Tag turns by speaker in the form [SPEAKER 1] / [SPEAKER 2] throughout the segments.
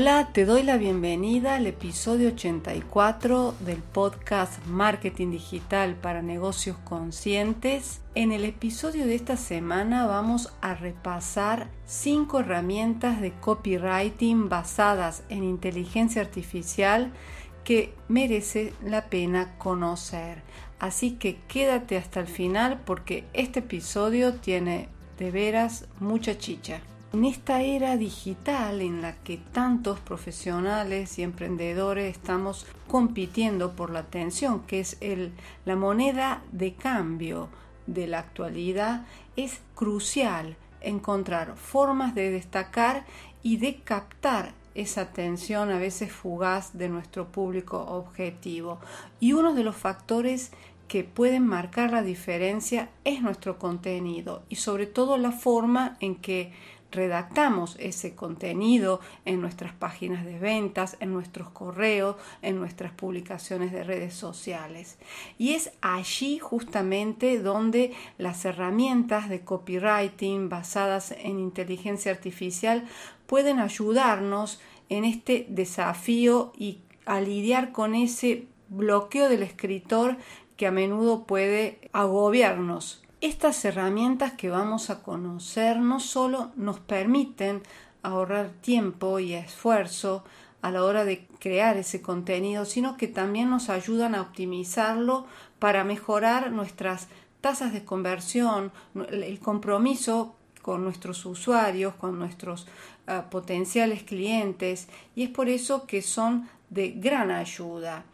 [SPEAKER 1] Hola, te doy la bienvenida al episodio 84 del podcast Marketing Digital para Negocios Conscientes. En el episodio de esta semana vamos a repasar cinco herramientas de copywriting basadas en inteligencia artificial que merece la pena conocer. Así que quédate hasta el final porque este episodio tiene de veras mucha chicha. En esta era digital en la que tantos profesionales y emprendedores estamos compitiendo por la atención, que es la moneda de cambio de la actualidad, es crucial encontrar formas de destacar y de captar esa atención a veces fugaz de nuestro público objetivo. Y uno de los factores que pueden marcar la diferencia es nuestro contenido y sobre todo la forma en que redactamos ese contenido en nuestras páginas de ventas, en nuestros correos, en nuestras publicaciones de redes sociales. Y es allí justamente donde las herramientas de copywriting basadas en inteligencia artificial pueden ayudarnos en este desafío y a lidiar con ese bloqueo del escritor que a menudo puede agobiarnos estas herramientas que vamos a conocer no solo nos permiten ahorrar tiempo y esfuerzo a la hora de crear ese contenido, sino que también nos ayudan a optimizarlo para mejorar nuestras tasas de conversión, el compromiso con nuestros usuarios, con nuestros ah, potenciales clientes, y es por eso que son de gran ayuda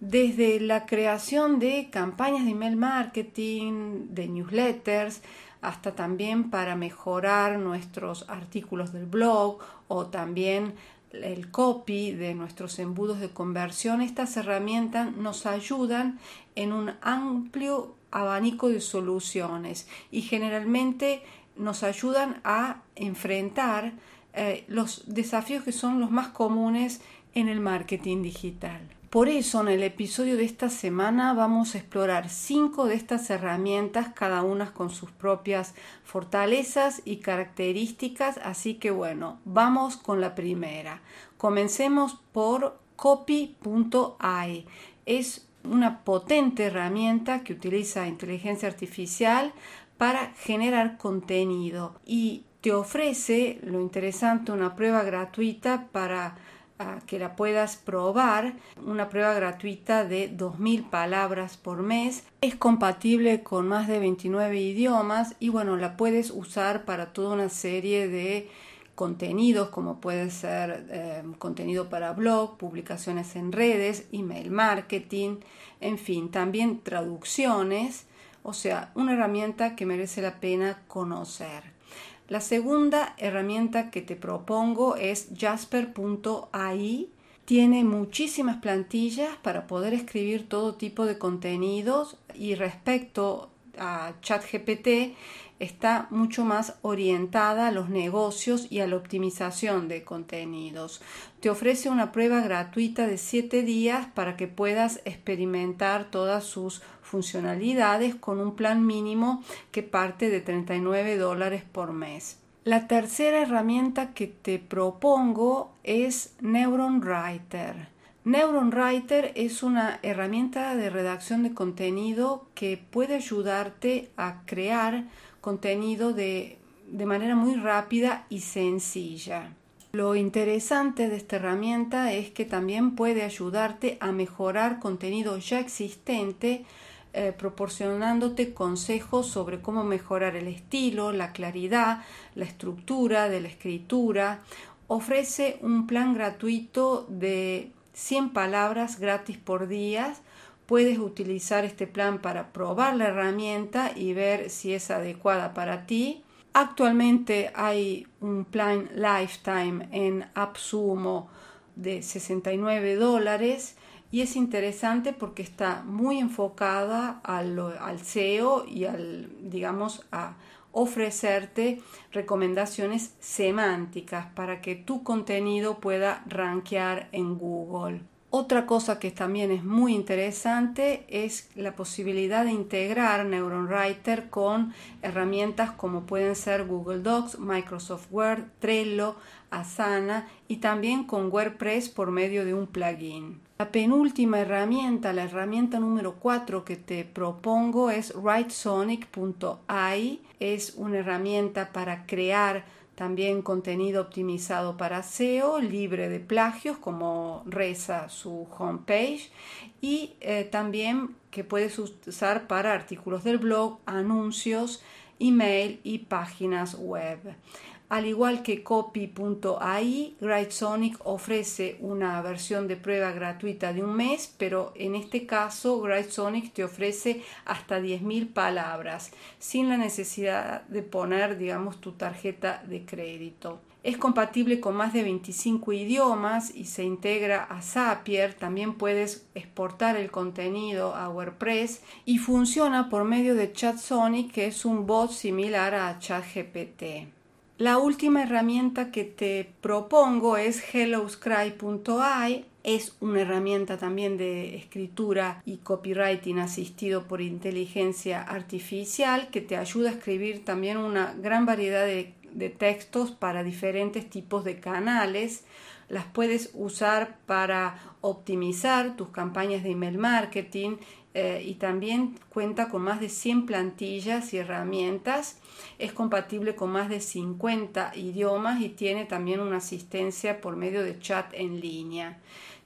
[SPEAKER 1] desde la creación de campañas de email marketing, de newsletters, hasta también para mejorar nuestros artículos del blog o también el copy de nuestros embudos de conversión. Estas herramientas nos ayudan en un amplio abanico de soluciones y generalmente nos ayudan a enfrentar eh, los desafíos que son los más comunes en el marketing digital. Por eso en el episodio de esta semana vamos a explorar cinco de estas herramientas, cada una con sus propias fortalezas y características, así que bueno, vamos con la primera. Comencemos por copy.ai. Es una potente herramienta que utiliza inteligencia artificial para generar contenido y te ofrece, lo interesante, una prueba gratuita para que la puedas probar, una prueba gratuita de 2.000 palabras por mes. Es compatible con más de 29 idiomas y bueno, la puedes usar para toda una serie de contenidos como puede ser eh, contenido para blog, publicaciones en redes, email marketing, en fin, también traducciones, o sea, una herramienta que merece la pena conocer. La segunda herramienta que te propongo es jasper.ai. Tiene muchísimas plantillas para poder escribir todo tipo de contenidos y respecto a ChatGPT está mucho más orientada a los negocios y a la optimización de contenidos. Te ofrece una prueba gratuita de 7 días para que puedas experimentar todas sus funcionalidades con un plan mínimo que parte de 39 dólares por mes. La tercera herramienta que te propongo es Neuron Writer. Neuron Writer es una herramienta de redacción de contenido que puede ayudarte a crear contenido de, de manera muy rápida y sencilla. Lo interesante de esta herramienta es que también puede ayudarte a mejorar contenido ya existente eh, proporcionándote consejos sobre cómo mejorar el estilo, la claridad, la estructura de la escritura. Ofrece un plan gratuito de 100 palabras gratis por día. Puedes utilizar este plan para probar la herramienta y ver si es adecuada para ti. Actualmente hay un plan lifetime en AppSumo de 69 dólares y es interesante porque está muy enfocada al, SEO y al, digamos, a ofrecerte recomendaciones semánticas para que tu contenido pueda rankear en Google. Otra cosa que también es muy interesante es la posibilidad de integrar Neuron Writer con herramientas como pueden ser Google Docs, Microsoft Word, Trello, Asana y también con WordPress por medio de un plugin. La penúltima herramienta, la herramienta número 4 que te propongo es WriteSonic.ai. Es una herramienta para crear también contenido optimizado para SEO, libre de plagios, como reza su homepage, y eh, también que puedes usar para artículos del blog, anuncios, email y páginas web. Al igual que copy.ai, GrideSonic ofrece una versión de prueba gratuita de un mes, pero en este caso GrideSonic te ofrece hasta 10.000 palabras, sin la necesidad de poner, digamos, tu tarjeta de crédito. Es compatible con más de 25 idiomas y se integra a Zapier. También puedes exportar el contenido a WordPress y funciona por medio de ChatSonic, que es un bot similar a ChatGPT. La última herramienta que te propongo es helloscry.ai. Es una herramienta también de escritura y copywriting asistido por inteligencia artificial que te ayuda a escribir también una gran variedad de, de textos para diferentes tipos de canales. Las puedes usar para optimizar tus campañas de email marketing eh, y también cuenta con más de 100 plantillas y herramientas. Es compatible con más de 50 idiomas y tiene también una asistencia por medio de chat en línea.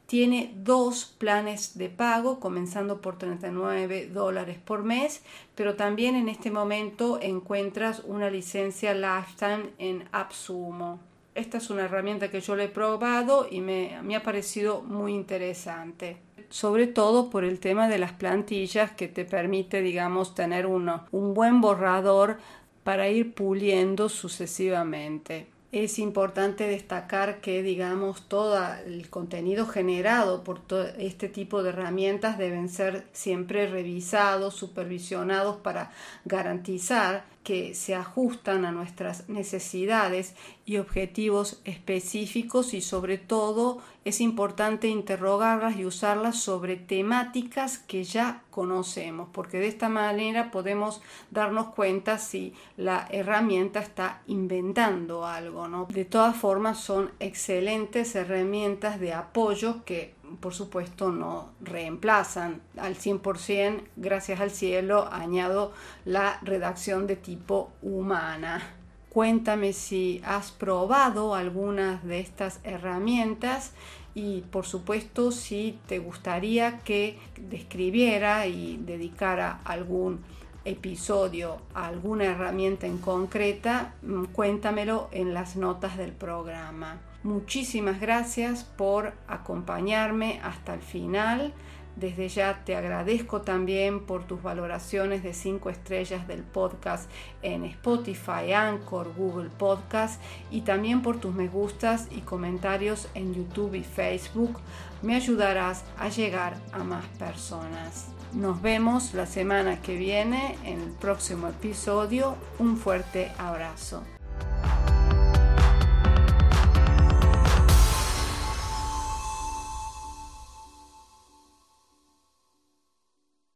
[SPEAKER 1] Tiene dos planes de pago, comenzando por 39 dólares por mes, pero también en este momento encuentras una licencia Lifetime en AppSumo. Esta es una herramienta que yo le he probado y me, me ha parecido muy interesante sobre todo por el tema de las plantillas que te permite, digamos, tener uno, un buen borrador para ir puliendo sucesivamente. Es importante destacar que, digamos, todo el contenido generado por este tipo de herramientas deben ser siempre revisados, supervisionados para garantizar que se ajustan a nuestras necesidades y objetivos específicos y sobre todo es importante interrogarlas y usarlas sobre temáticas que ya conocemos porque de esta manera podemos darnos cuenta si la herramienta está inventando algo ¿no? de todas formas son excelentes herramientas de apoyo que por supuesto no reemplazan al 100%, gracias al cielo, añado la redacción de tipo humana. Cuéntame si has probado algunas de estas herramientas y por supuesto si te gustaría que describiera y dedicara algún episodio a alguna herramienta en concreta, mm, cuéntamelo en las notas del programa. Muchísimas gracias por acompañarme hasta el final. Desde ya te agradezco también por tus valoraciones de 5 estrellas del podcast en Spotify, Anchor, Google Podcast y también por tus me gustas y comentarios en YouTube y Facebook. Me ayudarás a llegar a más personas. Nos vemos la semana que viene en el próximo episodio. Un fuerte abrazo.